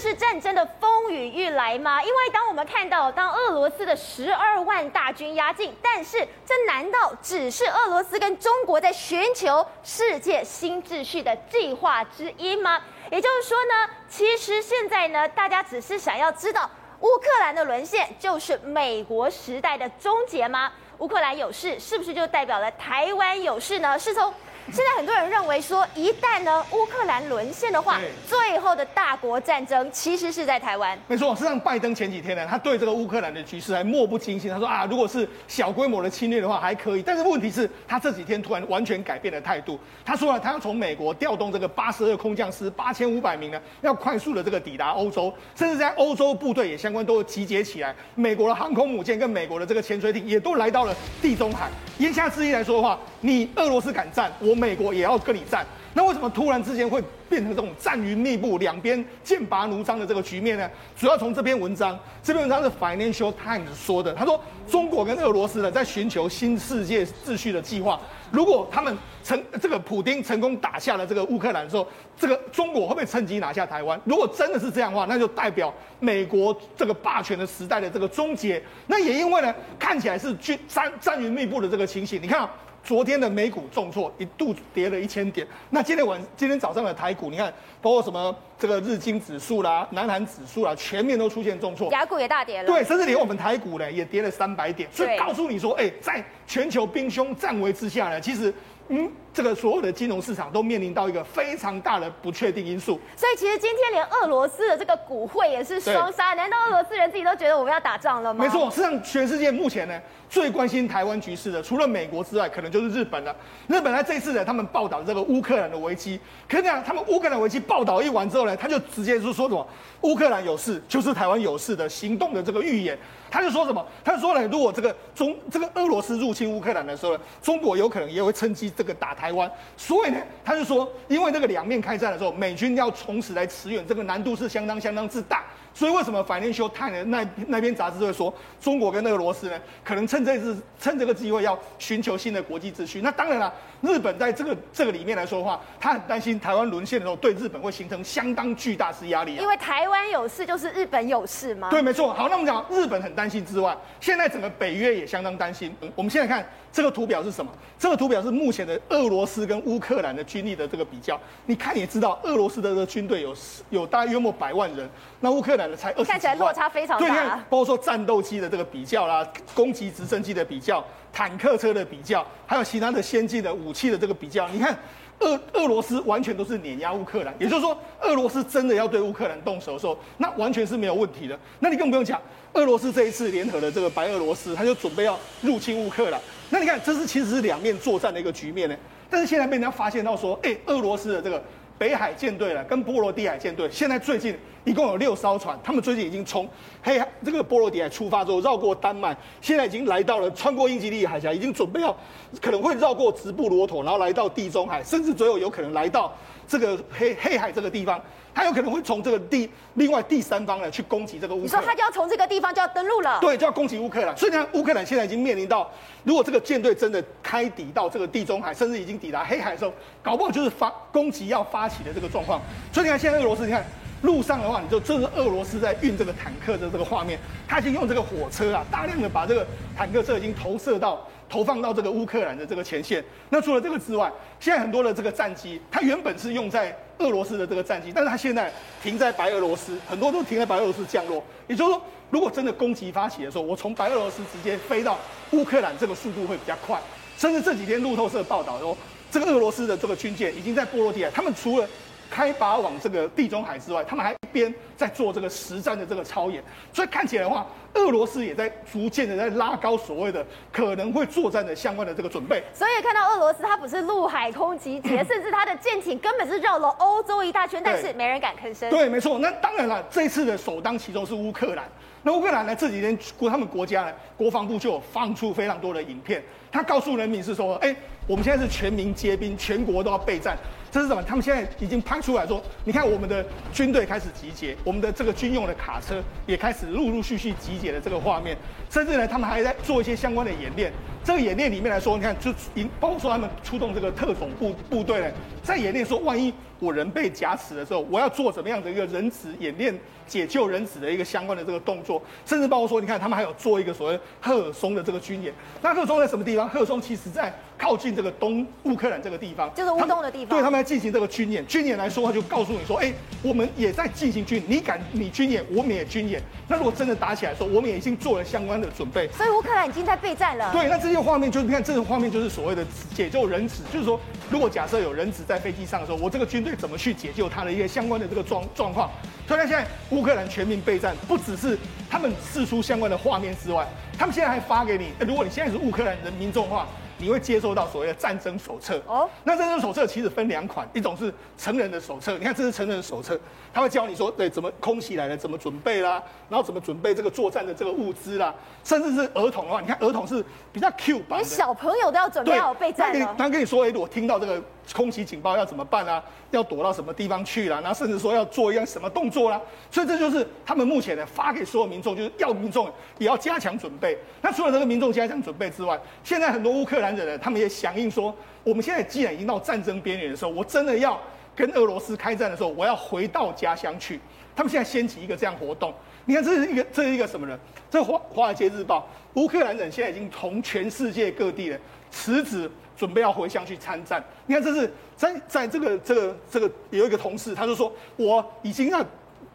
是战争的风雨欲来吗？因为当我们看到当俄罗斯的十二万大军压境，但是这难道只是俄罗斯跟中国在寻求世界新秩序的计划之一吗？也就是说呢，其实现在呢，大家只是想要知道乌克兰的沦陷就是美国时代的终结吗？乌克兰有事，是不是就代表了台湾有事呢？是从。现在很多人认为说，一旦呢乌克兰沦陷的话，最后的大国战争其实是在台湾。没错，实际上拜登前几天呢，他对这个乌克兰的局势还漠不经心。他说啊，如果是小规模的侵略的话还可以，但是问题是，他这几天突然完全改变了态度。他说了，他要从美国调动这个八十二空降师八千五百名呢，要快速的这个抵达欧洲，甚至在欧洲部队也相关都集结起来。美国的航空母舰跟美国的这个潜水艇也都来到了地中海。言下之意来说的话，你俄罗斯敢战，我。我美国也要跟你战，那为什么突然之间会变成这种战云密布、两边剑拔弩张的这个局面呢？主要从这篇文章，这篇文章是 Financial Times 说的，他说中国跟俄罗斯呢在寻求新世界秩序的计划。如果他们成这个普丁成功打下了这个乌克兰的时候，这个中国会不会趁机拿下台湾？如果真的是这样的话，那就代表美国这个霸权的时代的这个终结。那也因为呢，看起来是军战战云密布的这个情形，你看。昨天的美股重挫，一度跌了一千点。那今天晚今天早上的台股，你看，包括什么这个日经指数啦、南韩指数啦，全面都出现重挫。雅股也大跌了。对，甚至连我们台股呢也跌了三百点。所以告诉你说，哎，在全球兵凶战危之下呢，其实。嗯，这个所有的金融市场都面临到一个非常大的不确定因素。所以其实今天连俄罗斯的这个股汇也是双杀。难道俄罗斯人自己都觉得我们要打仗了吗？没错，实际上全世界目前呢最关心台湾局势的，除了美国之外，可能就是日本了。日本在这一次呢，他们报道这个乌克兰的危机，可是讲他们乌克兰危机报道一完之后呢，他就直接就说什么乌克兰有事就是台湾有事的行动的这个预言。他就说什么？他就说呢，如果这个中这个俄罗斯入侵乌克兰的时候呢，中国有可能也会趁机这个打台湾。所以呢，他就说，因为这个两面开战的时候，美军要从此来驰援，这个难度是相当相当之大。所以为什么 Financial Times 那那篇杂志会说，中国跟俄罗斯呢，可能趁这次趁这个机会要寻求新的国际秩序？那当然了，日本在这个这个里面来说的话，他很担心台湾沦陷的时候，对日本会形成相当巨大之压力啊。因为台湾有事，就是日本有事吗？对，没错。好，那我们讲日本很担心之外，现在整个北约也相当担心。我们现在看这个图表是什么？这个图表是目前的俄罗斯跟乌克兰的军力的这个比较。你看也知道，俄罗斯的这个军队有有大约约莫百万人，那乌克兰的才二十。看起来落差非常大。对，包括说战斗机的这个比较啦，攻击直升机的比较，坦克车的比较，还有其他的先进的武器的这个比较。你看，俄俄罗斯完全都是碾压乌克兰，也就是说，俄罗斯真的要对乌克兰动手的时候，那完全是没有问题的。那你更不用讲，俄罗斯这一次联合的这个白俄罗斯，他就准备要入侵乌克兰。那你看，这是其实是两面作战的一个局面呢。但是现在被人家发现到说，哎，俄罗斯的这个。北海舰队了，跟波罗的海舰队，现在最近一共有六艘船，他们最近已经从黑海这个波罗的海出发之后，绕过丹麦，现在已经来到了穿过英吉利海峡，已经准备要可能会绕过直布罗陀，然后来到地中海，甚至最后有可能来到这个黑黑海这个地方。他有可能会从这个第另外第三方呢去攻击这个乌克兰。你说他就要从这个地方就要登陆了？对，就要攻击乌克兰。所以呢，乌克兰现在已经面临到，如果这个舰队真的开抵到这个地中海，甚至已经抵达黑海的时候，搞不好就是发攻击要发起的这个状况。所以你看，现在俄罗斯，你看路上的话，你就这是俄罗斯在运这个坦克的这个画面，他已经用这个火车啊，大量的把这个坦克车已经投射到。投放到这个乌克兰的这个前线。那除了这个之外，现在很多的这个战机，它原本是用在俄罗斯的这个战机，但是它现在停在白俄罗斯，很多都停在白俄罗斯降落。也就是说，如果真的攻击发起的时候，我从白俄罗斯直接飞到乌克兰，这个速度会比较快。甚至这几天路透社报道说，这个俄罗斯的这个军舰已经在波罗的海，他们除了开拔往这个地中海之外，他们还一边在做这个实战的这个操演，所以看起来的话，俄罗斯也在逐渐的在拉高所谓的可能会作战的相关的这个准备。所以看到俄罗斯，它不是陆海空集结，甚至它的舰艇根本是绕了欧洲一大圈，但是没人敢吭声。对，没错。那当然了，这次的首当其冲是乌克兰。那乌克兰呢，这几天国他们国家呢，国防部就有放出非常多的影片，他告诉人民是说，哎，我们现在是全民皆兵，全国都要备战。这是什么？他们现在已经拍出来说，你看我们的军队开始集结，我们的这个军用的卡车也开始陆陆续续集结的这个画面，甚至呢，他们还在做一些相关的演练。这个演练里面来说，你看就包括说他们出动这个特种部部队呢，在演练说，万一我人被夹持的时候，我要做怎么样的一个人质演练？解救人质的一个相关的这个动作，甚至包括说，你看他们还有做一个所谓赫尔松的这个军演。那赫尔松在什么地方？赫尔松其实在靠近这个东乌克兰这个地方，就是乌东的地方。对，他们在进行这个军演。军演来说，他就告诉你说，哎，我们也在进行军，你敢你军演，我们也军演。那如果真的打起来的时候，我们也已经做了相关的准备。所以乌克兰已经在备战了。对，那这这些画面就是你看，这个画面就是所谓的解救人质，就是说，如果假设有人质在飞机上的时候，我这个军队怎么去解救他的一些相关的这个状状况。所以，他现在乌克兰全民备战，不只是他们试出相关的画面之外，他们现在还发给你。如果你现在是乌克兰人民众的话，你会接收到所谓的战争手册哦。那战争手册其实分两款，一种是成人的手册，你看这是成人的手册，他会教你说，对，怎么空袭来了，怎么准备啦，然后怎么准备这个作战的这个物资啦，甚至是儿童的话，你看儿童是比较 Q 版的，连小朋友都要准备好备战了。他跟你说，哎，我听到这个空袭警报要怎么办啊？要躲到什么地方去啦？然后甚至说要做一样什么动作啦？所以这就是他们目前呢发给所有民众，就是要民众也要加强准备。那除了这个民众加强准备之外，现在很多乌克兰人呢，他们也响应说，我们现在既然已经到战争边缘的时候，我真的要跟俄罗斯开战的时候，我要回到家乡去。他们现在掀起一个这样活动。你看，这是一个这是一个什么人？这华华尔街日报，乌克兰人现在已经从全世界各地的辞职。准备要回乡去参战，你看这是在在这个这个这个有一个同事，他就说我已经让，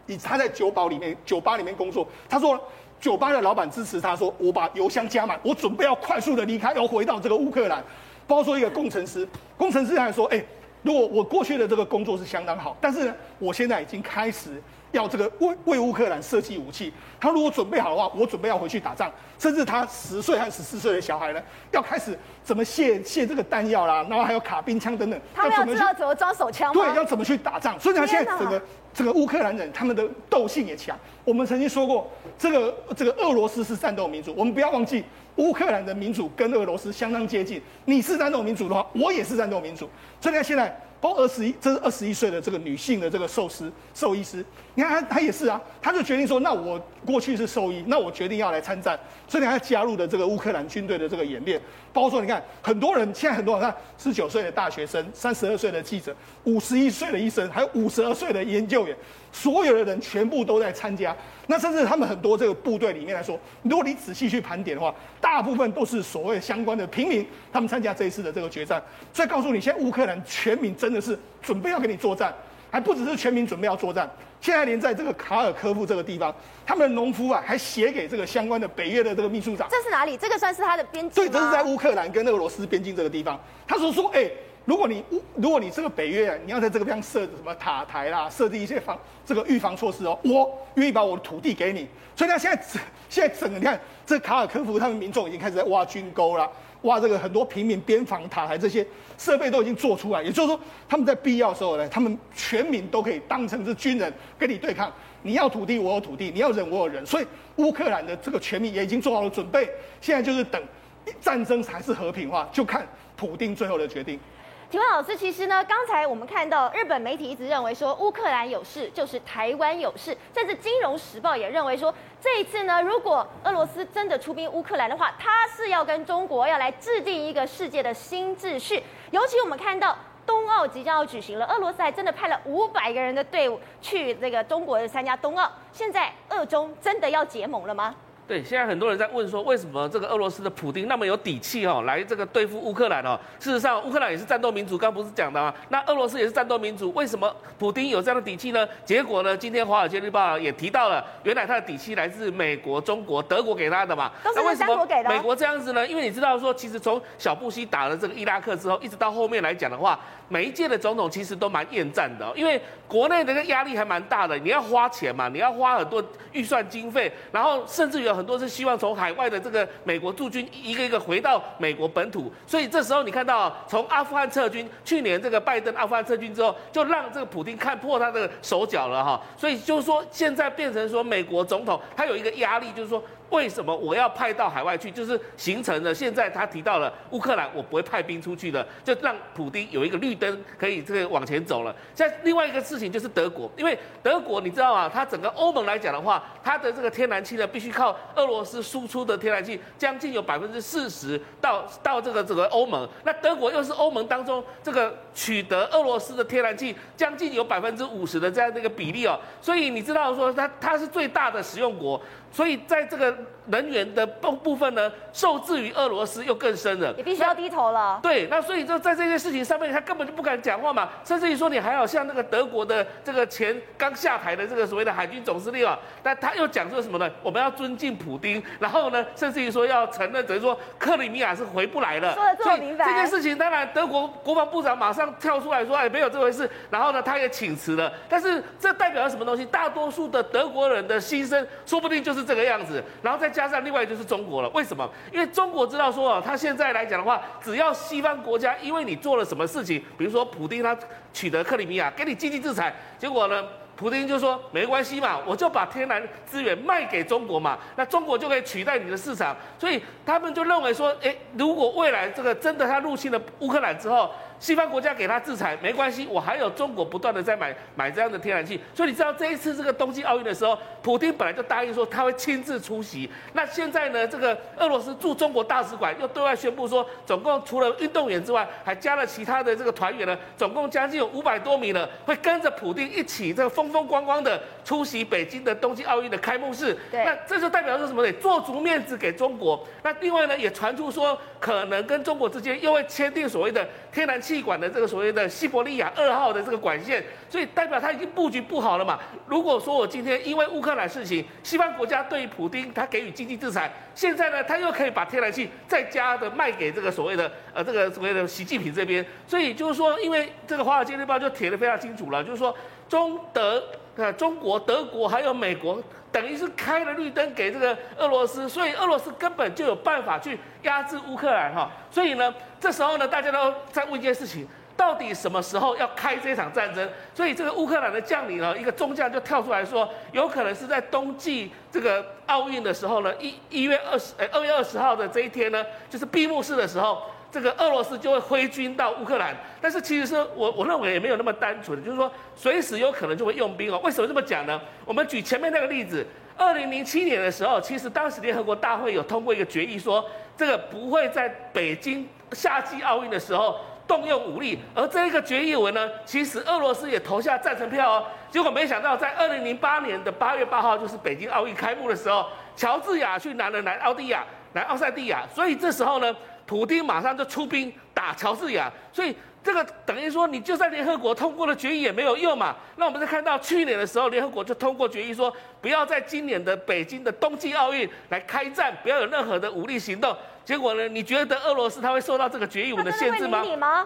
以他在酒保里面酒吧里面工作，他说酒吧的老板支持他说我把油箱加满，我准备要快速的离开，要回到这个乌克兰。包括说一个工程师，工程师还说，哎，如果我过去的这个工作是相当好，但是呢，我现在已经开始。要这个为为乌克兰设计武器，他如果准备好的话，我准备要回去打仗。甚至他十岁还十四岁的小孩呢，要开始怎么卸卸这个弹药啦，然后还有卡宾枪等等。他们要知道怎么装手枪吗？对，要怎么去打仗？所以他现在整个这个乌克兰人，他们的斗性也强。我们曾经说过，这个这个俄罗斯是战斗民族，我们不要忘记，乌克兰的民主跟俄罗斯相当接近。你是战斗民主的话，我也是战斗民主。所以现在。包括二十一，这是二十一岁的这个女性的这个寿司兽医师，你看她她也是啊，她就决定说，那我过去是兽医，那我决定要来参战，所以她加入的这个乌克兰军队的这个演练。包括说，你看很多人现在很多人看十九岁的大学生，三十二岁的记者，五十一岁的医生，还有五十二岁的研究员，所有的人全部都在参加。那甚至他们很多这个部队里面来说，如果你仔细去盘点的话，大部分都是所谓相关的平民，他们参加这一次的这个决战。所以告诉你，现在乌克兰全民真的是准备要跟你作战，还不只是全民准备要作战，现在连在这个卡尔科夫这个地方，他们的农夫啊还写给这个相关的北约的这个秘书长。这是哪里？这个算是他的边境？对，这是在乌克兰跟俄罗斯边境这个地方。他说说，哎、欸。如果你乌如果你这个北约啊，你要在这个地方设置什么塔台啦，设置一些防这个预防措施哦，我愿意把我的土地给你。所以他，现在现在整个你看，这卡尔科夫他们民众已经开始在挖军沟啦，挖这个很多平民边防塔台这些设备都已经做出来。也就是说，他们在必要的时候呢，他们全民都可以当成是军人跟你对抗。你要土地，我有土地；你要人，我有人。所以乌克兰的这个全民也已经做好了准备，现在就是等战争才是和平化，就看普丁最后的决定。请问老师，其实呢，刚才我们看到日本媒体一直认为说乌克兰有事就是台湾有事，甚至《金融时报》也认为说这一次呢，如果俄罗斯真的出兵乌克兰的话，他是要跟中国要来制定一个世界的新秩序。尤其我们看到冬奥即将要举行了，俄罗斯还真的派了五百个人的队伍去这个中国参加冬奥。现在俄中真的要结盟了吗？对，现在很多人在问说，为什么这个俄罗斯的普丁那么有底气哦，来这个对付乌克兰哦？事实上，乌克兰也是战斗民族，刚不是讲的吗？那俄罗斯也是战斗民族，为什么普丁有这样的底气呢？结果呢，今天《华尔街日报》也提到了，原来他的底气来自美国、中国、德国给他的嘛。都是三国给的。那为什么美国这样子呢？因为你知道说，其实从小布希打了这个伊拉克之后，一直到后面来讲的话，每一届的总统其实都蛮厌战的，哦因为国内的这个压力还蛮大的，你要花钱嘛，你要花很多预算经费，然后甚至有很多是希望从海外的这个美国驻军一个一个回到美国本土，所以这时候你看到从阿富汗撤军，去年这个拜登阿富汗撤军之后，就让这个普丁看破他的手脚了哈，所以就是说现在变成说美国总统他有一个压力，就是说为什么我要派到海外去？就是形成了现在他提到了乌克兰，我不会派兵出去的，就让普丁有一个绿灯可以这个往前走了。在另外一个事情就是德国，因为德国你知道吗？它整个欧盟来讲的话，它的这个天然气呢，必须靠俄罗斯输出的天然气，将近有百分之四十到到这个整个欧盟。那德国又是欧盟当中这个取得俄罗斯的天然气将近有百分之五十的这样的一个比例哦，所以你知道说它它是最大的使用国。所以在这个能源的部部分呢，受制于俄罗斯又更深了，也必须要低头了。对，那所以就在这件事情上面，他根本就不敢讲话嘛，甚至于说你还要像那个德国的这个前刚下台的这个所谓的海军总司令啊，但他又讲说什么呢？我们要尊敬普丁，然后呢，甚至于说要承认，等于说克里米亚是回不来了。说得这么明白。这件事情当然德国国防部长马上跳出来说，哎，没有这回事。然后呢，他也请辞了。但是这代表了什么东西？大多数的德国人的心声，说不定就是。这个样子，然后再加上另外就是中国了。为什么？因为中国知道说啊，他现在来讲的话，只要西方国家因为你做了什么事情，比如说普丁他取得克里米亚，给你经济制裁，结果呢，普丁就说没关系嘛，我就把天然资源卖给中国嘛，那中国就可以取代你的市场。所以他们就认为说，诶，如果未来这个真的他入侵了乌克兰之后，西方国家给他制裁没关系，我还有中国不断的在买买这样的天然气，所以你知道这一次这个冬季奥运的时候，普京本来就答应说他会亲自出席。那现在呢，这个俄罗斯驻中国大使馆又对外宣布说，总共除了运动员之外，还加了其他的这个团员呢，总共将近有五百多名呢，会跟着普京一起这个风风光光的出席北京的冬季奥运的开幕式。对，那这就代表说什么呢？做足面子给中国。那另外呢，也传出说可能跟中国之间又会签订所谓的天然气管的这个所谓的西伯利亚二号的这个管线，所以代表他已经布局不好了嘛。如果说我今天因为乌克兰事情，西方国家对于普丁他给予经济制裁，现在呢他又可以把天然气再加的卖给这个所谓的呃这个所谓的习近平这边，所以就是说，因为这个《华尔街日报》就写得非常清楚了，就是说中德呃中国、德国还有美国。等于是开了绿灯给这个俄罗斯，所以俄罗斯根本就有办法去压制乌克兰哈。所以呢，这时候呢，大家都在问一件事情：到底什么时候要开这场战争？所以这个乌克兰的将领呢，一个中将就跳出来说，有可能是在冬季这个奥运的时候呢，一一月二十，呃，二月二十号的这一天呢，就是闭幕式的时候。这个俄罗斯就会挥军到乌克兰，但是其实是我我认为也没有那么单纯，就是说随时有可能就会用兵哦。为什么这么讲呢？我们举前面那个例子，二零零七年的时候，其实当时联合国大会有通过一个决议，说这个不会在北京夏季奥运的时候动用武力，而这一个决议文呢，其实俄罗斯也投下赞成票哦。结果没想到在二零零八年的八月八号，就是北京奥运开幕的时候，乔治亚去拿了南奥地亚、南奥塞蒂亚，所以这时候呢。普京马上就出兵打乔治亚，所以这个等于说，你就算联合国通过了决议也没有用嘛。那我们再看到去年的时候，联合国就通过决议说，不要在今年的北京的冬季奥运来开战，不要有任何的武力行动。结果呢？你觉得俄罗斯他会受到这个决议文的限制吗？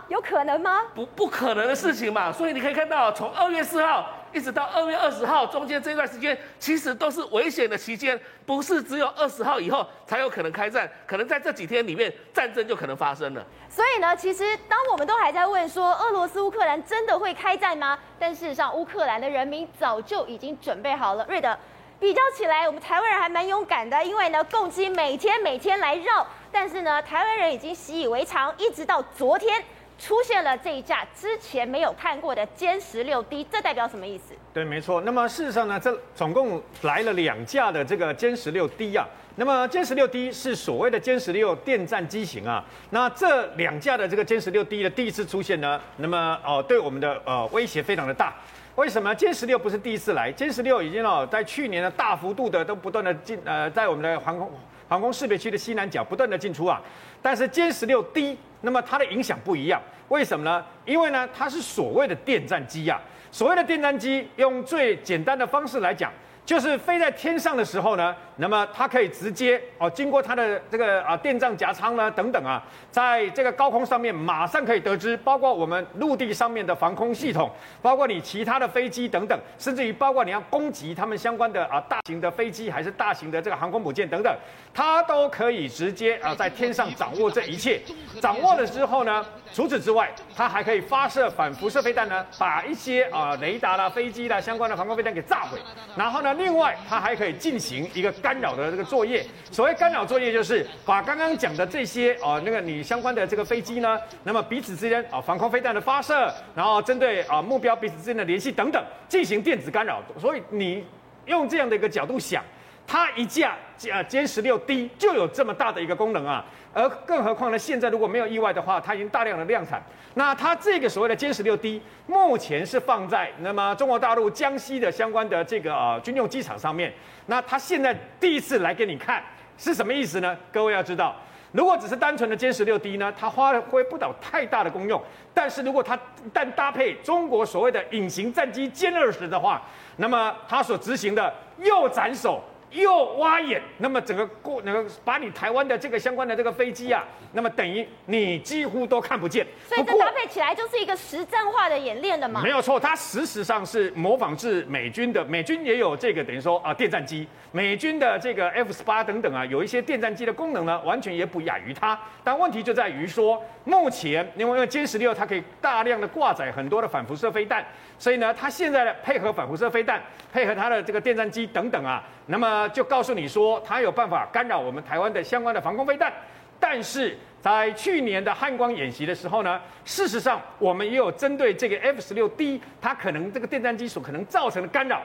有可能吗？不，不可能的事情嘛。所以你可以看到，从二月四号一直到二月二十号中间这段时间，其实都是危险的期间，不是只有二十号以后才有可能开战，可能在这几天里面战争就可能发生了。所以呢，其实当我们都还在问说，俄罗斯乌克兰真的会开战吗？但事实上，乌克兰的人民早就已经准备好了。瑞德。比较起来，我们台湾人还蛮勇敢的，因为呢，共机每天每天来绕，但是呢，台湾人已经习以为常，一直到昨天出现了这一架之前没有看过的歼十六 D，这代表什么意思？对，没错。那么事实上呢，这总共来了两架的这个歼十六 D 啊。那么歼十六 D 是所谓的歼十六电战机型啊。那这两架的这个歼十六 D 的第一次出现呢，那么哦，对我们的呃威胁非常的大。为什么歼十六不是第一次来？歼十六已经哦，在去年的大幅度的都不断的进呃，在我们的航空航空识别区的西南角不断的进出啊。但是歼十六 D，那么它的影响不一样，为什么呢？因为呢，它是所谓的电战机呀。所谓的电战机，用最简单的方式来讲。就是飞在天上的时候呢，那么它可以直接哦，经过它的这个啊电障夹舱呢等等啊，在这个高空上面马上可以得知，包括我们陆地上面的防空系统，包括你其他的飞机等等，甚至于包括你要攻击他们相关的啊大型的飞机还是大型的这个航空母舰等等，它都可以直接啊在天上掌握这一切。掌握了之后呢，除此之外，它还可以发射反辐射飞弹呢，把一些啊、呃、雷达啦、飞机啦相关的防空飞弹给炸毁。然后呢，另外它还可以进行一个干扰的这个作业。所谓干扰作业，就是把刚刚讲的这些啊、那个你相关的这个飞机呢，那么彼此之间啊、防空飞弹的发射，然后针对啊、目标彼此之间的联系等等，进行电子干扰。所以你用这样的一个角度想。它一架呃歼十六 D 就有这么大的一个功能啊，而更何况呢，现在如果没有意外的话，它已经大量的量产。那它这个所谓的歼十六 D 目前是放在那么中国大陆江西的相关的这个呃军用机场上面。那它现在第一次来给你看是什么意思呢？各位要知道，如果只是单纯的歼十六 D 呢，它发挥不到太大的功用。但是如果它但搭配中国所谓的隐形战机歼二十的话，那么它所执行的右斩首。又挖眼，那么整个过那个把你台湾的这个相关的这个飞机啊，那么等于你几乎都看不见。所以这搭配起来就是一个实战化的演练的嘛？没有错，它事实上是模仿自美军的，美军也有这个等于说啊电战机，美军的这个 F 十八等等啊，有一些电战机的功能呢，完全也不亚于它。但问题就在于说，目前因为因为歼十六它可以大量的挂载很多的反辐射飞弹，所以呢，它现在的配合反辐射飞弹，配合它的这个电战机等等啊，那么。就告诉你说，它有办法干扰我们台湾的相关的防空飞弹，但是在去年的汉光演习的时候呢，事实上我们也有针对这个 F 十六 D，它可能这个电战机所可能造成的干扰，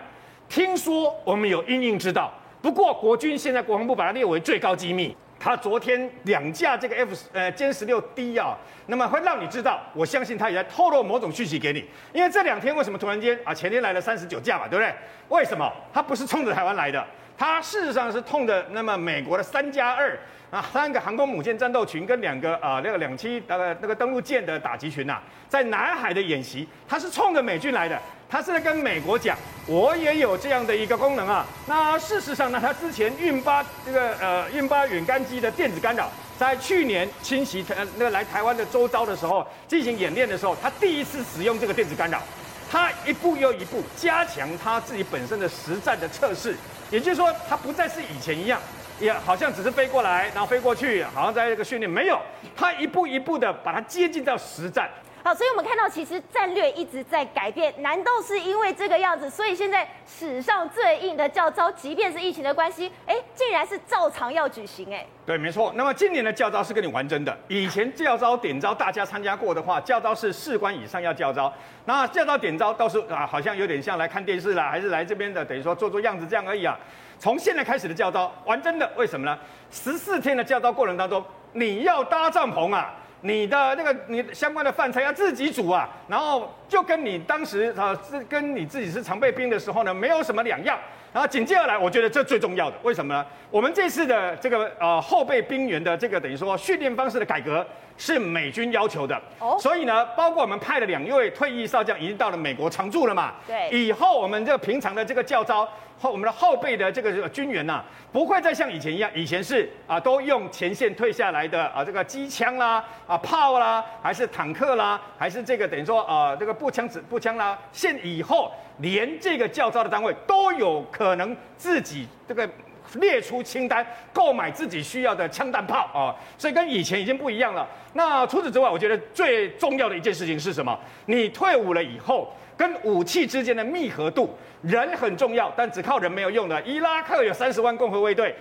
听说我们有因应之道。不过国军现在国防部把它列为最高机密。他昨天两架这个 F 呃歼十六 D 啊，那么会让你知道，我相信他也在透露某种讯息给你。因为这两天为什么突然间啊，前天来了三十九架嘛，对不对？为什么？他不是冲着台湾来的。他事实上是冲着那么美国的三加二啊，三个航空母舰战斗群跟两个啊那个两栖那个那个登陆舰的打击群呐、在南海的演习，他是冲着美军来的，他是在跟美国讲，我也有这样的一个功能啊。那事实上呢，他之前运八这个呃运八远干机的电子干扰，在去年侵袭台那个来台湾的周遭的时候进行演练的时候，他第一次使用这个电子干扰，他一步又一步加强他自己本身的实战的测试。也就是说，他不再是以前一样，也好像只是飞过来，然后飞过去，好像在这个训练，没有，他一步一步的把它接近到实战。好，所以我们看到其实战略一直在改变，难道是因为这个样子，所以现在史上最硬的教招，即便是疫情的关系，哎，竟然是照常要举行，哎，对，没错。那么今年的教招是跟你玩真的，以前教招点招大家参加过的话，教招是士官以上要教招，那教招点招倒是啊，好像有点像来看电视啦，还是来这边的，等于说做做样子这样而已啊。从现在开始的教招玩真的，为什么呢？十四天的教招过程当中，你要搭帐篷啊。你的那个你相关的饭菜要自己煮啊，然后就跟你当时啊是跟你自己是常备兵的时候呢，没有什么两样。然后紧接而来，我觉得这最重要的，为什么呢？我们这次的这个呃后备兵员的这个等于说训练方式的改革是美军要求的，哦，所以呢，包括我们派了两位退役少将已经到了美国常驻了嘛，对，以后我们这个平常的这个教招。后我们的后备的这个军员呐、啊，不会再像以前一样，以前是啊都用前线退下来的啊这个机枪啦啊炮啦，还是坦克啦，还是这个等于说啊这个步枪子步枪啦，现以后连这个教招的单位都有可能自己这个列出清单，购买自己需要的枪弹炮啊，所以跟以前已经不一样了。那除此之外，我觉得最重要的一件事情是什么？你退伍了以后。跟武器之间的密合度，人很重要，但只靠人没有用的。伊拉克有三十万共和卫队，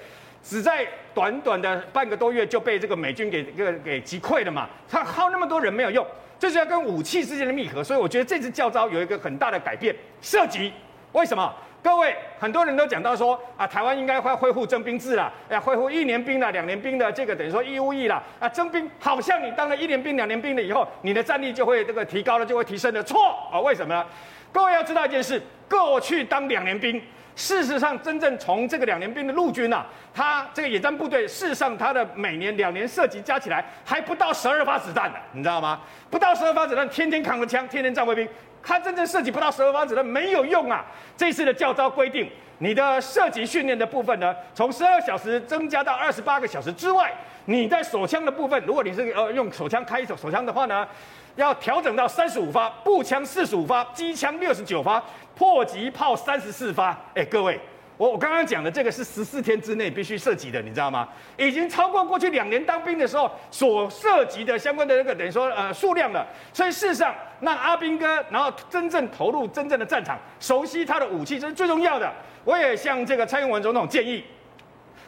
只在短短的半个多月就被这个美军给给给击溃了嘛。他耗那么多人没有用，就是要跟武器之间的密合。所以我觉得这次教招有一个很大的改变，射击。为什么？各位很多人都讲到说啊，台湾应该会恢复征兵制了，要恢复一年兵了、两年兵的这个等于说义务役了啊，征兵好像你当了一年兵、两年兵了以后，你的战力就会这个提高了，就会提升了。错啊，为什么呢？各位要知道一件事，过去当两年兵，事实上真正从这个两年兵的陆军呐、他这个野战部队，事实上他的每年两年射击加起来还不到十二发子弹呢，你知道吗？不到十二发子弹，天天扛着枪，天天站卫兵。它真正涉及不到十二发子弹没有用啊！这次的教招规定，你的射击训练的部分呢，从十二小时增加到二十八个小时之外，你在手枪的部分，如果你是呃用手枪开手手枪的话呢，要调整到三十五发，步枪四十五发，机枪六十九发，迫击炮三十四发。哎，各位。我我刚刚讲的这个是十四天之内必须涉及的，你知道吗？已经超过过去两年当兵的时候所涉及的相关的那个等于说呃数量了。所以事实上，让阿兵哥然后真正投入真正的战场，熟悉他的武器，这是最重要的。我也向这个蔡英文总统建议。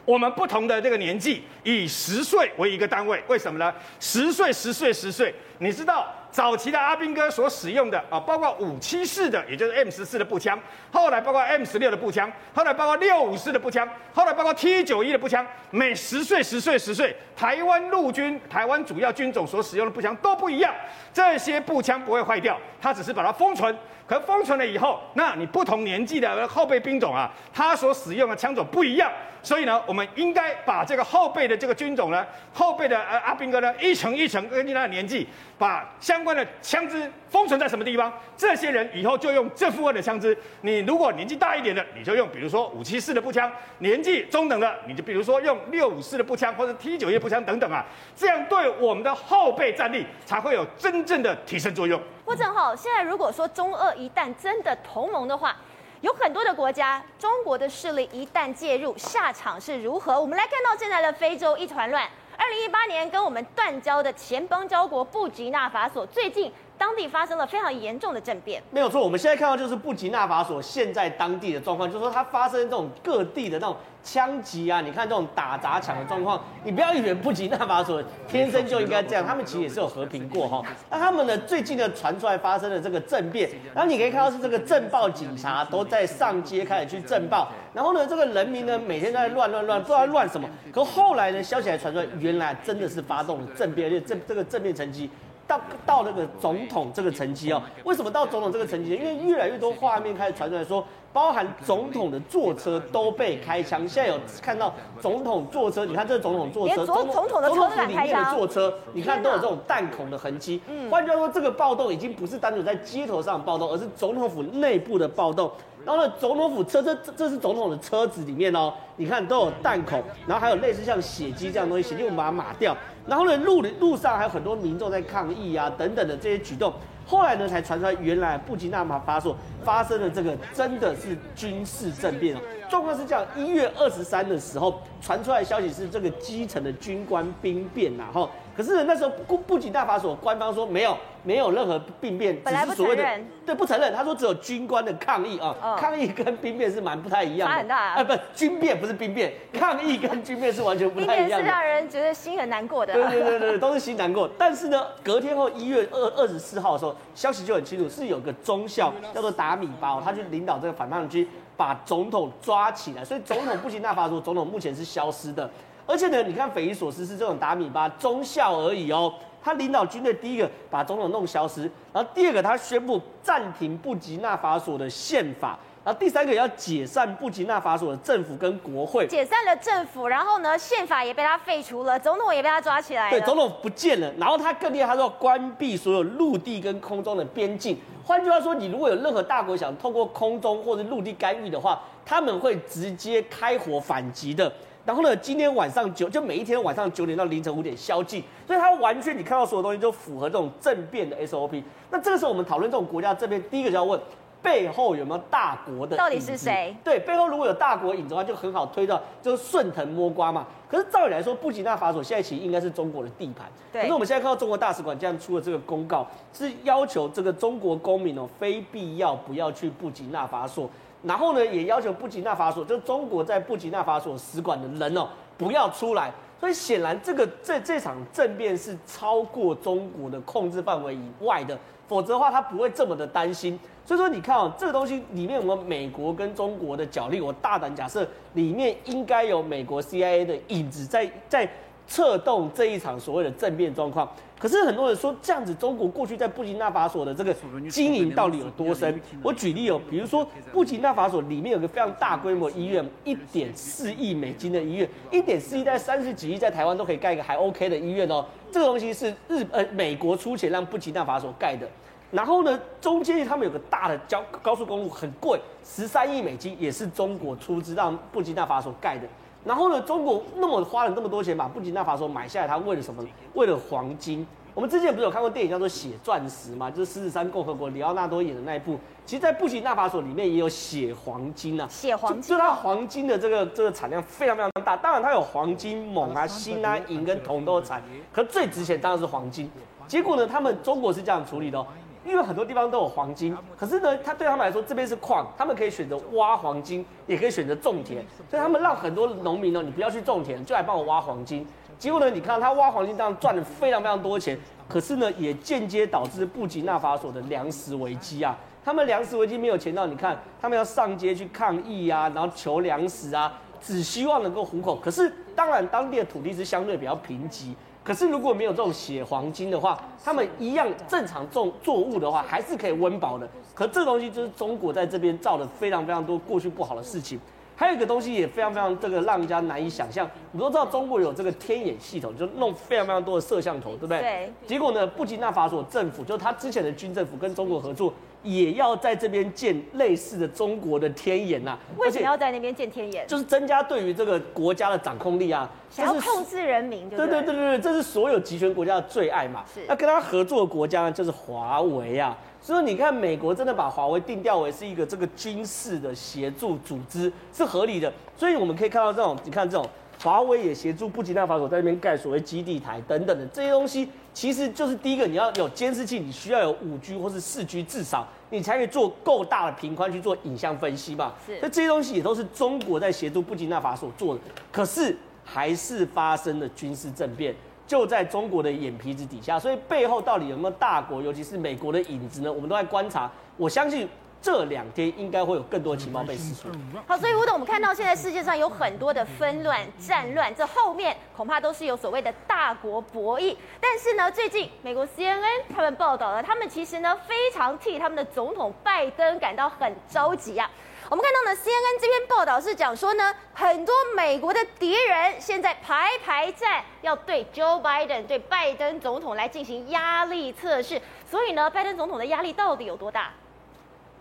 我们不同的这个年纪，以十岁为一个单位，为什么呢？十岁、十岁、十岁，你知道早期的阿兵哥所使用的啊，包括五七式的，也就是 M 十四的步枪，后来包括 M 十六的步枪，后来包括六五式的步枪，后来包括 T 九一的步枪，每十岁、十岁、十岁，台湾陆军、台湾主要军种所使用的步枪都不一样，这些步枪不会坏掉，它只是把它封存。可封存了以后，那你不同年纪的后备兵种啊，他所使用的枪种不一样，所以呢，我们应该把这个后备的这个军种呢，后备的呃阿兵哥呢，一层一层根据他的年纪，把相关的枪支封存在什么地方，这些人以后就用这副的枪支。你如果年纪大一点的，你就用比如说五七式的步枪；年纪中等的，你就比如说用六五式的步枪或者 T 九一步枪等等啊，这样对我们的后备战力才会有真正的提升作用。郭正浩，现在如果说中俄一旦真的同盟的话，有很多的国家，中国的势力一旦介入，下场是如何？我们来看到现在的非洲一团乱。二零一八年跟我们断交的前邦交国布吉纳法索，最近当地发生了非常严重的政变。没有错，我们现在看到就是布吉纳法索现在当地的状况，就是说它发生这种各地的那种。枪击啊！你看这种打砸抢的状况，你不要以为布吉纳法索天生就应该这样，他们其实也是有和平过哈。那他们呢，最近呢传出来发生了这个政变，然后你可以看到是这个政报警察都在上街开始去政报，然后呢，这个人民呢每天都在乱乱乱，不知道乱什么。可后来呢，消息还传出来，原来真的是发动了政变，而且这这个政变成绩。到到那个总统这个层级哦，为什么到总统这个层级？因为越来越多画面开始传出来说，包含总统的坐车都被开枪。现在有看到总统坐车，你看这总统坐车，总统总统府里面的坐车，你看都有这种弹孔的痕迹。嗯，换句话说，这个暴动已经不是单纯在街头上暴动，而是总统府内部的暴动。然后呢，总统府车这这这是总统的车子里面哦，你看都有弹孔，然后还有类似像血迹这样的东西，血迹我们把它码掉。然后呢，路路上还有很多民众在抗议啊，等等的这些举动。后来呢，才传出来原来布吉纳法索发生了这个真的是军事政变哦。状况是这样，一月二十三的时候传出来消息是这个基层的军官兵变呐，哈。可是那时候不不仅大法所官方说没有，没有任何病变，只是所谓的对不承认。他说只有军官的抗议啊，哦、抗议跟兵变是蛮不太一样的。差很大啊，啊不，军变不是兵变，抗议跟军变是完全不太一样的。是让人觉得心很难过的。对对对对，都是心难过。但是呢，隔天后一月二二十四号的时候，消息就很清楚，是有个中校叫做达米巴，他去领导这个反叛军。把总统抓起来，所以总统布吉纳法索总统目前是消失的，而且呢，你看匪夷所思是这种达米巴中校而已哦，他领导军队第一个把总统弄消失，然后第二个他宣布暂停布吉纳法索的宪法。然后第三个要解散布吉纳法索的政府跟国会，解散了政府，然后呢，宪法也被他废除了，总统也被他抓起来了。对，总统不见了。然后他更厉害，他说要关闭所有陆地跟空中的边境。换句话说，你如果有任何大国想透过空中或者陆地干预的话，他们会直接开火反击的。然后呢，今天晚上九就每一天晚上九点到凌晨五点宵禁，所以它完全你看到所有东西就符合这种政变的 SOP。那这个时候我们讨论这种国家政变，第一个就要问。背后有没有大国的？到底是谁？对，背后如果有大国影子的话，就很好推到，就是顺藤摸瓜嘛。可是照理来说，布吉纳法索现在其实应该是中国的地盘。对。可是我们现在看到中国大使馆这样出了这个公告，是要求这个中国公民哦，非必要不要去布吉纳法索。然后呢，也要求布吉纳法索，就中国在布吉纳法索使馆的人哦，不要出来。所以显然，这个这这场政变是超过中国的控制范围以外的，否则的话，他不会这么的担心。所以说，你看哦，这个东西里面有没有美国跟中国的角力？我大胆假设，里面应该有美国 CIA 的影子在在策动这一场所谓的政变状况。可是很多人说，这样子中国过去在布吉纳法索的这个经营到底有多深？我举例哦，比如说布吉纳法索里面有个非常大规模医院，一点四亿美金的医院，一点四亿在三十几亿在台湾都可以盖一个还 OK 的医院哦。这个东西是日呃美国出钱让布吉纳法索盖的。然后呢，中间他们有个大的交高速公路，很贵，十三亿美金，也是中国出资让布吉纳法索盖的。然后呢，中国那么花了那么多钱把布吉纳法索买下来，他为了什么？为了黄金。我们之前不是有看过电影叫做《血钻石》吗？就是狮子山共和国里奥纳多演的那一部。其实，在布吉纳法索里面也有血黄金啊，血黄金，就它黄金的这个这个产量非常非常大。当然，它有黄金、锰啊、锌啊、银跟铜都有产，可最值钱当然是黄金。结果呢，他们中国是这样处理的哦。因为很多地方都有黄金，可是呢，他对他们来说，这边是矿，他们可以选择挖黄金，也可以选择种田，所以他们让很多农民呢，你不要去种田，就来帮我挖黄金。结果呢，你看他挖黄金，这样赚了非常非常多钱，可是呢，也间接导致布吉纳法索的粮食危机啊。他们粮食危机没有钱到，你看他们要上街去抗议啊，然后求粮食啊，只希望能够糊口。可是当然，当地的土地是相对比较贫瘠。可是如果没有这种血黄金的话，他们一样正常种作物的话，还是可以温饱的。可这东西就是中国在这边造了非常非常多过去不好的事情。还有一个东西也非常非常这个让人家难以想象。我们都知道中国有这个天眼系统，就弄非常非常多的摄像头，对不对？对。结果呢，布吉纳法索政府就是他之前的军政府跟中国合作。也要在这边建类似的中国的天眼呐、啊？为什么要在那边建天眼？就是增加对于这个国家的掌控力啊，想要控制人民对，对对对对对，这是所有集权国家的最爱嘛。是。那跟他合作的国家呢，就是华为啊。所以你看，美国真的把华为定调为是一个这个军事的协助组织，是合理的。所以我们可以看到这种，你看这种。华为也协助布吉纳法索在那边盖所谓基地台等等的这些东西，其实就是第一个，你要有监视器，你需要有五 G 或是四 G，至少你才可以做够大的频宽去做影像分析嘛。是，那这些东西也都是中国在协助布吉纳法索做的，可是还是发生了军事政变，就在中国的眼皮子底下，所以背后到底有没有大国，尤其是美国的影子呢？我们都在观察，我相信。这两天应该会有更多情报被释出。好，所以吴董，我们看到现在世界上有很多的纷乱、战乱，这后面恐怕都是有所谓的大国博弈。但是呢，最近美国 CNN 他们报道了，他们其实呢非常替他们的总统拜登感到很着急啊。我们看到呢，CNN 这篇报道是讲说呢，很多美国的敌人现在排排站，要对 Joe Biden 对拜登总统来进行压力测试。所以呢，拜登总统的压力到底有多大？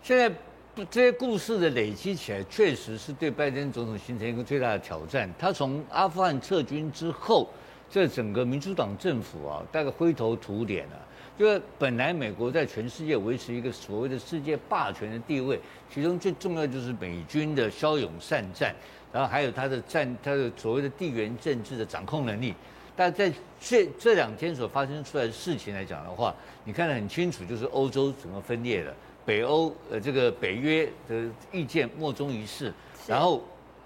现在这些故事的累积起来，确实是对拜登总统形成一个最大的挑战。他从阿富汗撤军之后，这整个民主党政府啊，大概灰头土脸了。就是本来美国在全世界维持一个所谓的世界霸权的地位，其中最重要就是美军的骁勇善战，然后还有他的战，他的所谓的地缘政治的掌控能力。但在这这两天所发生出来的事情来讲的话，你看得很清楚，就是欧洲整个分裂了。北欧呃，这个北约的意见莫衷一是，然后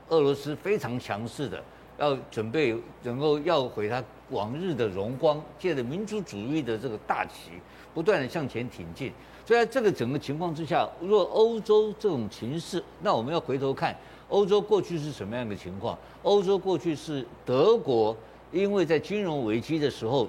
俄罗斯非常强势的要准备能够要回他往日的荣光，借着民族主义的这个大旗，不断的向前挺进。所以在这个整个情况之下，若欧洲这种情势，那我们要回头看欧洲过去是什么样的情况？欧洲过去是德国，因为在金融危机的时候。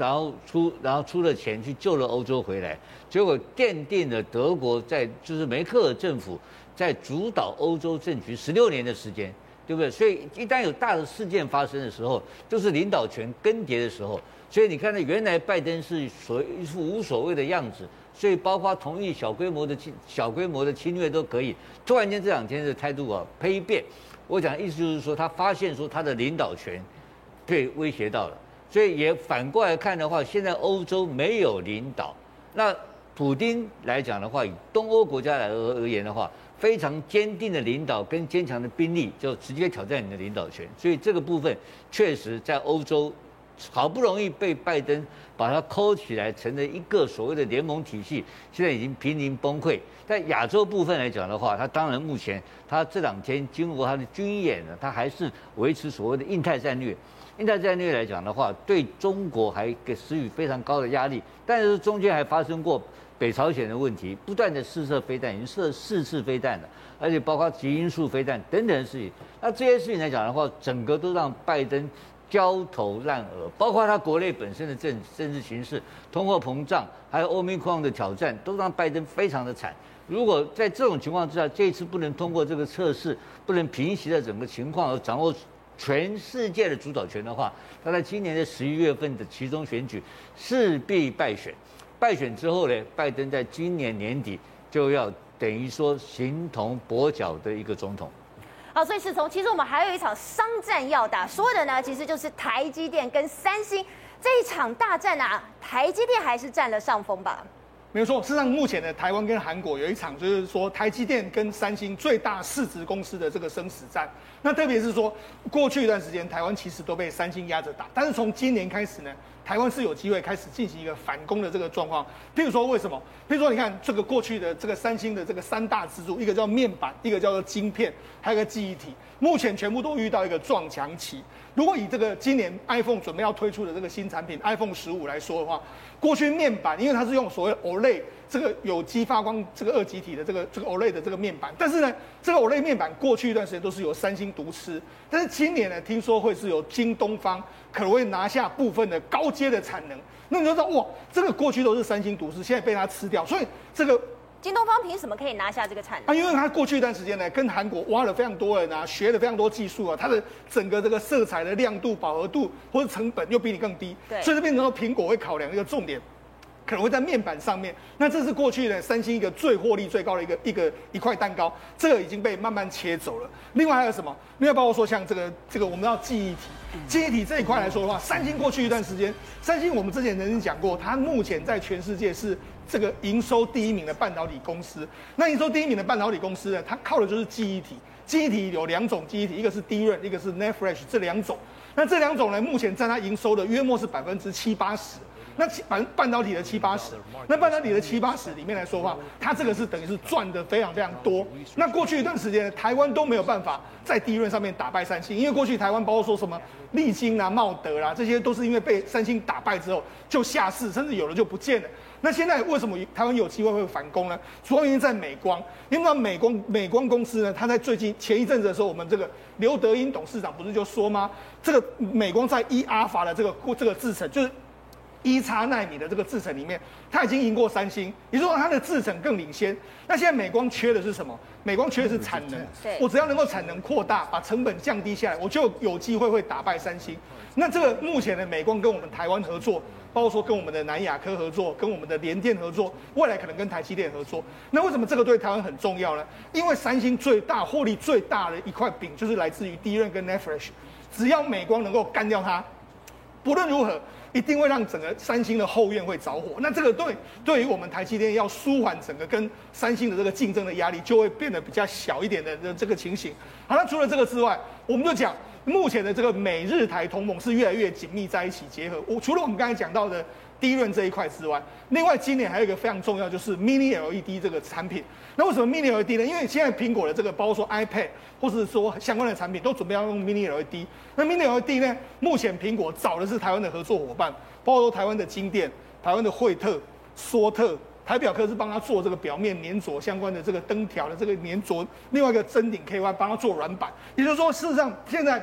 然后出，然后出了钱去救了欧洲回来，结果奠定了德国在就是梅克尔政府在主导欧洲政局十六年的时间，对不对？所以一旦有大的事件发生的时候，就是领导权更迭的时候。所以你看，到，原来拜登是所一副无所谓的样子，所以包括同意小规模的侵小规模的侵略都可以。突然间这两天的态度啊丕变，我讲意思就是说，他发现说他的领导权被威胁到了。所以也反过来看的话，现在欧洲没有领导，那普丁来讲的话，以东欧国家来而而言的话，非常坚定的领导跟坚强的兵力，就直接挑战你的领导权。所以这个部分确实在欧洲好不容易被拜登把它抠起来，成了一个所谓的联盟体系，现在已经濒临崩溃。在亚洲部分来讲的话，他当然目前他这两天经过他的军演呢，他还是维持所谓的印太战略。印太战略来讲的话，对中国还给施予非常高的压力，但是中间还发生过北朝鲜的问题，不断的试射飞弹，已经射了四次飞弹了，而且包括极音速飞弹等等的事情。那这些事情来讲的话，整个都让拜登焦头烂额，包括他国内本身的政政治形势、通货膨胀，还有欧米克的挑战，都让拜登非常的惨。如果在这种情况之下，这一次不能通过这个测试，不能平息的整个情况而掌握。全世界的主导权的话，他在今年的十一月份的其中选举势必败选。败选之后呢，拜登在今年年底就要等于说形同跛脚的一个总统。好，所以是从其实我们还有一场商战要打，说的呢其实就是台积电跟三星。这一场大战啊，台积电还是占了上风吧？没有错，事实上目前的台湾跟韩国有一场，就是说台积电跟三星最大市值公司的这个生死战。那特别是说，过去一段时间台湾其实都被三星压着打，但是从今年开始呢，台湾是有机会开始进行一个反攻的这个状况。譬如说，为什么？譬如说，你看这个过去的这个三星的这个三大支柱，一个叫面板，一个叫做晶片，还有个记忆体，目前全部都遇到一个撞墙期。如果以这个今年 iPhone 准备要推出的这个新产品 iPhone 十五来说的话，过去面板因为它是用所谓 OLED 这个有机发光这个二极体的这个这个 OLED 的这个面板，但是呢，这个 OLED 面板过去一段时间都是由三星独吃，但是今年呢，听说会是由京东方可能会拿下部分的高阶的产能，那你就知道哇，这个过去都是三星独吃，现在被它吃掉，所以这个。京东方凭什么可以拿下这个产能？啊，因为它过去一段时间呢，跟韩国挖了非常多人啊，学了非常多技术啊，它的整个这个色彩的亮度、饱和度或者成本又比你更低，对，所以这变成说苹果会考量一个重点，可能会在面板上面。那这是过去呢三星一个最获利最高的一个一个一块蛋糕，这个已经被慢慢切走了。另外还有什么？另外包括说像这个这个我们要记忆体，记忆体这一块来说的话，三星过去一段时间，三星我们之前曾经讲过，它目前在全世界是。这个营收第一名的半导体公司，那营收第一名的半导体公司呢，它靠的就是记忆体。记忆体有两种记忆体，一个是 DRAM，一个是 NAND Flash，这两种。那这两种呢，目前占它营收的约莫是百分之七八十。那七反正半导体的七八十，那半导体的七八十里面来说的话，它这个是等于是赚的非常非常多。那过去一段时间，台湾都没有办法在 DRAM 上面打败三星，因为过去台湾包括说什么利晶啊、茂德啦，这些都是因为被三星打败之后就下市，甚至有的就不见了。那现在为什么台湾有机会会反攻呢？主要原因在美光，因为美光美光公司呢，它在最近前一阵子的时候，我们这个刘德英董事长不是就说吗？这个美光在一阿法的这个这个制程就是。一叉奈米的这个制程里面，它已经赢过三星，也就是说它的制程更领先。那现在美光缺的是什么？美光缺的是产能。我只要能够产能扩大，把成本降低下来，我就有机会会打败三星。那这个目前的美光跟我们台湾合作，包括说跟我们的南亚科合作，跟我们的联电合作，未来可能跟台积电合作。那为什么这个对台湾很重要呢？因为三星最大获利最大的一块饼就是来自于 DRAM 跟 NAND Flash，只要美光能够干掉它，不论如何。一定会让整个三星的后院会着火，那这个对对于我们台积电要舒缓整个跟三星的这个竞争的压力，就会变得比较小一点的这个情形。好，那除了这个之外，我们就讲目前的这个美日台同盟是越来越紧密在一起结合。我除了我们刚才讲到的。DRAM 这一块之外，另外今年还有一个非常重要，就是 Mini LED 这个产品。那为什么 Mini LED 呢？因为现在苹果的这个，包括说 iPad 或是说相关的产品，都准备要用 Mini LED。那 Mini LED 呢，目前苹果找的是台湾的合作伙伴，包括说台湾的晶电、台湾的惠特、硕特、台表科是帮他做这个表面粘着相关的这个灯条的这个粘着，另外一个臻鼎 KY 帮他做软板。也就是说，事实上现在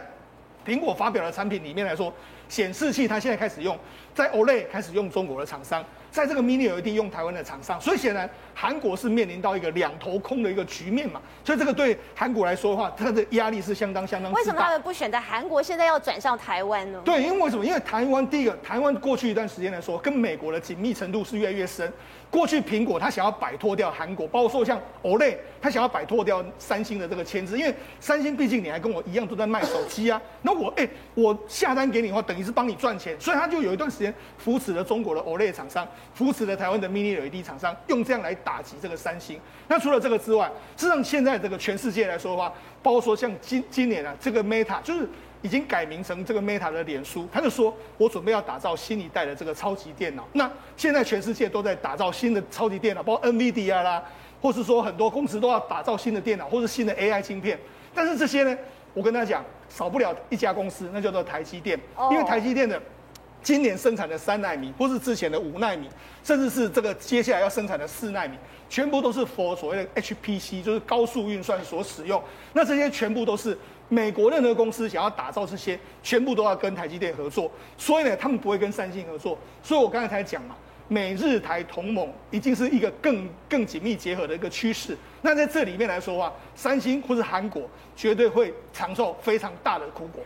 苹果发表的产品里面来说，显示器它现在开始用，在 OLED 开始用中国的厂商，在这个 Mini LED 用台湾的厂商，所以显然韩国是面临到一个两头空的一个局面嘛，所以这个对韩国来说的话，它的压力是相当相当。为什么他们不选择韩国，现在要转向台湾呢？对，因为为什么？因为台湾第一个，台湾过去一段时间来说，跟美国的紧密程度是越来越深。过去苹果它想要摆脱掉韩国，包括说像 OLED，它想要摆脱掉三星的这个牵制，因为三星毕竟你还跟我一样都在卖手机啊，那我哎、我下单给你的话，等于是帮你赚钱，所以他就有一段时间扶持了中国的 OLED 厂商，扶持了台湾的 Mini LED 厂商，用这样来打击这个三星。那除了这个之外，事实上现在这个全世界来说的话，包括说像今今年啊，这个 Meta 就是。已经改名成这个 Meta 的脸书，他就说：“我准备要打造新一代的这个超级电脑。”那现在全世界都在打造新的超级电脑，包括 NVIDIA 啦，或是说很多公司都要打造新的电脑或是新的 AI 芯片。但是这些呢，我跟大家讲，少不了一家公司，那叫做台积电，因为台积电的。今年生产的三纳米，或是之前的五纳米，甚至是这个接下来要生产的四纳米，全部都是 for 所谓的 HPC，就是高速运算所使用。那这些全部都是美国任何公司想要打造这些，全部都要跟台积电合作。所以呢，他们不会跟三星合作。所以我刚才才讲嘛，美日台同盟已经是一个更更紧密结合的一个趋势。那在这里面来说的话，三星或是韩国绝对会承受非常大的苦果。